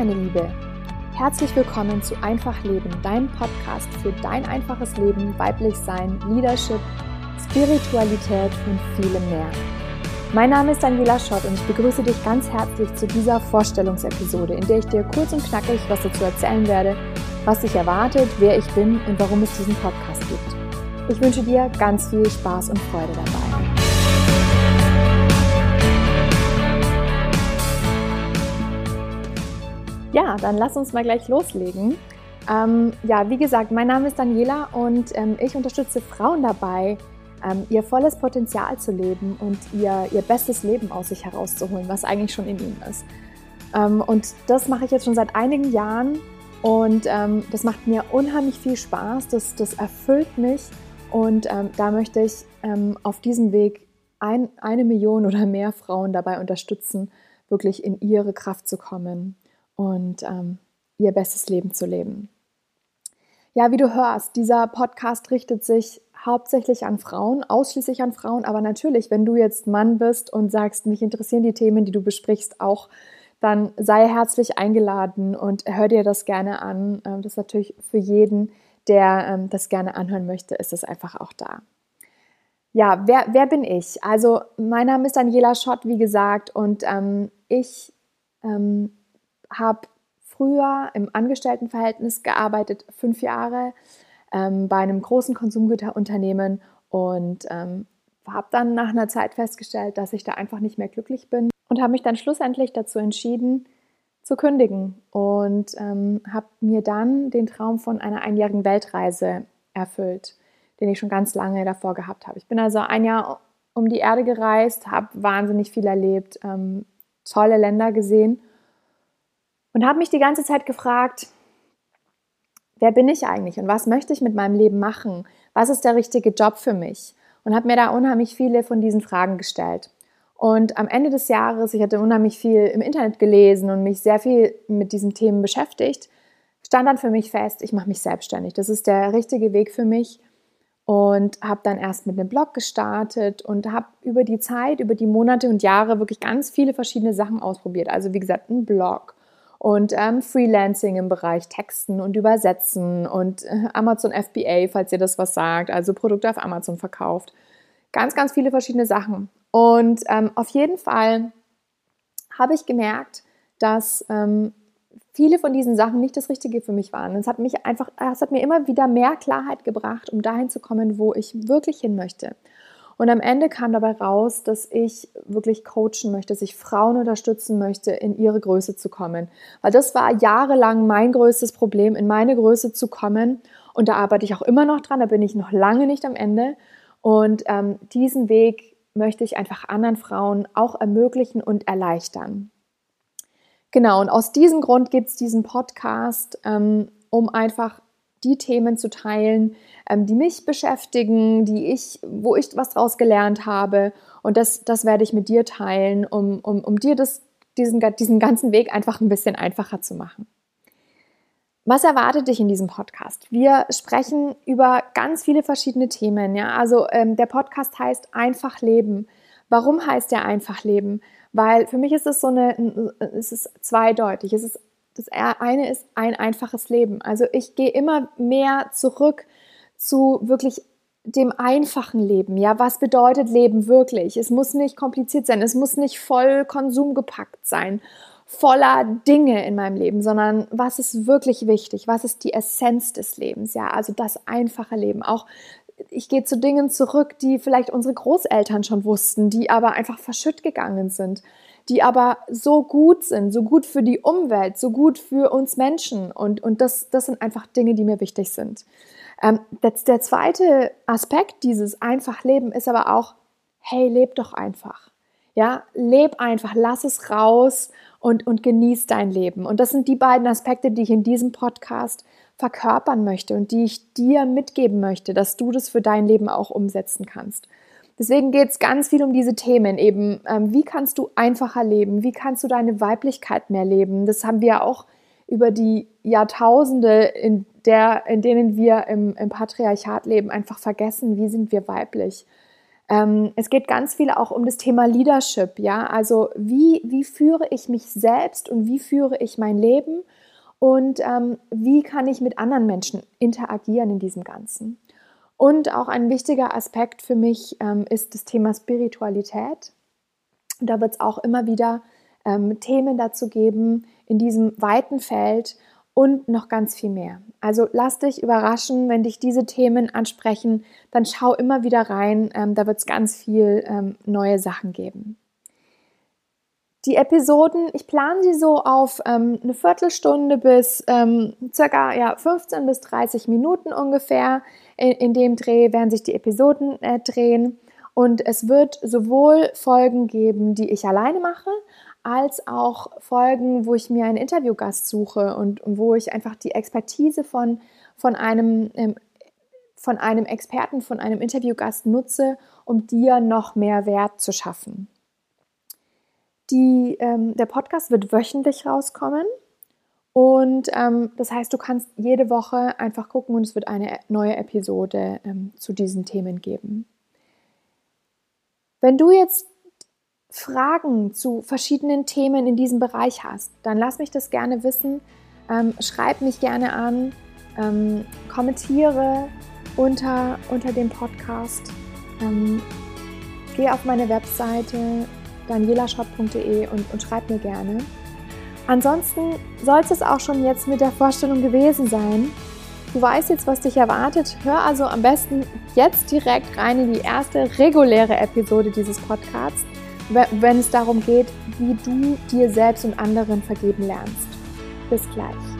meine Liebe. Herzlich willkommen zu Einfach Leben, deinem Podcast für dein einfaches Leben, weiblich sein, Leadership, Spiritualität und vielem mehr. Mein Name ist Daniela Schott und ich begrüße dich ganz herzlich zu dieser Vorstellungsepisode, in der ich dir kurz und knackig was dazu erzählen werde, was dich erwartet, wer ich bin und warum es diesen Podcast gibt. Ich wünsche dir ganz viel Spaß und Freude dabei. Ja, dann lass uns mal gleich loslegen. Ähm, ja, wie gesagt, mein Name ist Daniela und ähm, ich unterstütze Frauen dabei, ähm, ihr volles Potenzial zu leben und ihr, ihr bestes Leben aus sich herauszuholen, was eigentlich schon in ihnen ist. Ähm, und das mache ich jetzt schon seit einigen Jahren und ähm, das macht mir unheimlich viel Spaß, das, das erfüllt mich und ähm, da möchte ich auf diesem Weg ein, eine Million oder mehr Frauen dabei unterstützen, wirklich in ihre Kraft zu kommen und ähm, ihr bestes Leben zu leben. Ja, wie du hörst, dieser Podcast richtet sich hauptsächlich an Frauen, ausschließlich an Frauen, aber natürlich, wenn du jetzt Mann bist und sagst, mich interessieren die Themen, die du besprichst, auch, dann sei herzlich eingeladen und hör dir das gerne an. Ähm, das ist natürlich für jeden, der ähm, das gerne anhören möchte, ist es einfach auch da. Ja, wer, wer bin ich? Also, mein Name ist Daniela Schott, wie gesagt, und ähm, ich ähm, habe früher im Angestelltenverhältnis gearbeitet, fünf Jahre ähm, bei einem großen Konsumgüterunternehmen und ähm, habe dann nach einer Zeit festgestellt, dass ich da einfach nicht mehr glücklich bin und habe mich dann schlussendlich dazu entschieden, zu kündigen und ähm, habe mir dann den Traum von einer einjährigen Weltreise erfüllt, den ich schon ganz lange davor gehabt habe. Ich bin also ein Jahr um die Erde gereist, habe wahnsinnig viel erlebt, ähm, tolle Länder gesehen und habe mich die ganze Zeit gefragt, wer bin ich eigentlich und was möchte ich mit meinem Leben machen? Was ist der richtige Job für mich? Und habe mir da unheimlich viele von diesen Fragen gestellt. Und am Ende des Jahres, ich hatte unheimlich viel im Internet gelesen und mich sehr viel mit diesen Themen beschäftigt, stand dann für mich fest, ich mache mich selbstständig. Das ist der richtige Weg für mich. Und habe dann erst mit einem Blog gestartet und habe über die Zeit, über die Monate und Jahre wirklich ganz viele verschiedene Sachen ausprobiert. Also wie gesagt, ein Blog und ähm, Freelancing im Bereich Texten und Übersetzen und äh, Amazon FBA, falls ihr das was sagt, also Produkte auf Amazon verkauft. Ganz, ganz viele verschiedene Sachen. Und ähm, auf jeden Fall habe ich gemerkt, dass ähm, viele von diesen Sachen nicht das Richtige für mich waren. Es hat mich einfach, es hat mir immer wieder mehr Klarheit gebracht, um dahin zu kommen, wo ich wirklich hin möchte. Und am Ende kam dabei raus, dass ich wirklich coachen möchte, dass ich Frauen unterstützen möchte, in ihre Größe zu kommen. Weil das war jahrelang mein größtes Problem, in meine Größe zu kommen. Und da arbeite ich auch immer noch dran, da bin ich noch lange nicht am Ende. Und ähm, diesen Weg möchte ich einfach anderen Frauen auch ermöglichen und erleichtern. Genau, und aus diesem Grund gibt es diesen Podcast, ähm, um einfach die Themen zu teilen, ähm, die mich beschäftigen, die ich, wo ich was draus gelernt habe. Und das, das werde ich mit dir teilen, um, um, um dir das, diesen, diesen ganzen Weg einfach ein bisschen einfacher zu machen. Was erwartet dich in diesem Podcast? Wir sprechen über ganz viele verschiedene Themen. Ja? Also ähm, der Podcast heißt Einfach Leben. Warum heißt der Einfach Leben? Weil für mich ist es so eine, es ist zweideutig. Es ist das eine ist ein einfaches Leben. Also ich gehe immer mehr zurück zu wirklich dem einfachen Leben. Ja, was bedeutet Leben wirklich? Es muss nicht kompliziert sein, es muss nicht voll konsumgepackt sein, voller Dinge in meinem Leben, sondern was ist wirklich wichtig? Was ist die Essenz des Lebens? Ja, also das einfache Leben. Auch ich gehe zu Dingen zurück, die vielleicht unsere Großeltern schon wussten, die aber einfach verschütt gegangen sind die aber so gut sind, so gut für die Umwelt, so gut für uns Menschen. Und, und das, das sind einfach Dinge, die mir wichtig sind. Ähm, das, der zweite Aspekt dieses einfach Leben ist aber auch, hey, leb doch einfach. Ja, leb einfach, lass es raus und, und genieß dein Leben. Und das sind die beiden Aspekte, die ich in diesem Podcast verkörpern möchte und die ich dir mitgeben möchte, dass du das für dein Leben auch umsetzen kannst. Deswegen geht es ganz viel um diese Themen eben. Ähm, wie kannst du einfacher leben? Wie kannst du deine Weiblichkeit mehr leben? Das haben wir auch über die Jahrtausende, in, der, in denen wir im, im Patriarchat leben, einfach vergessen. Wie sind wir weiblich? Ähm, es geht ganz viel auch um das Thema Leadership, ja, also wie, wie führe ich mich selbst und wie führe ich mein Leben und ähm, wie kann ich mit anderen Menschen interagieren in diesem Ganzen. Und auch ein wichtiger Aspekt für mich ähm, ist das Thema Spiritualität. Da wird es auch immer wieder ähm, Themen dazu geben in diesem weiten Feld und noch ganz viel mehr. Also lass dich überraschen, wenn dich diese Themen ansprechen, dann schau immer wieder rein, ähm, da wird es ganz viel ähm, neue Sachen geben. Die Episoden, ich plane sie so auf ähm, eine Viertelstunde bis ähm, circa ja, 15 bis 30 Minuten ungefähr. In, in dem Dreh werden sich die Episoden äh, drehen. Und es wird sowohl Folgen geben, die ich alleine mache, als auch Folgen, wo ich mir einen Interviewgast suche und, und wo ich einfach die Expertise von, von, einem, ähm, von einem Experten, von einem Interviewgast nutze, um dir noch mehr Wert zu schaffen. Die, ähm, der Podcast wird wöchentlich rauskommen. Und ähm, das heißt, du kannst jede Woche einfach gucken und es wird eine neue Episode ähm, zu diesen Themen geben. Wenn du jetzt Fragen zu verschiedenen Themen in diesem Bereich hast, dann lass mich das gerne wissen. Ähm, schreib mich gerne an, ähm, kommentiere unter, unter dem Podcast. Ähm, geh auf meine Webseite danielashop.de und, und schreib mir gerne. Ansonsten soll es auch schon jetzt mit der Vorstellung gewesen sein. Du weißt jetzt, was dich erwartet. Hör also am besten jetzt direkt rein in die erste reguläre Episode dieses Podcasts wenn es darum geht, wie du dir selbst und anderen vergeben lernst. Bis gleich.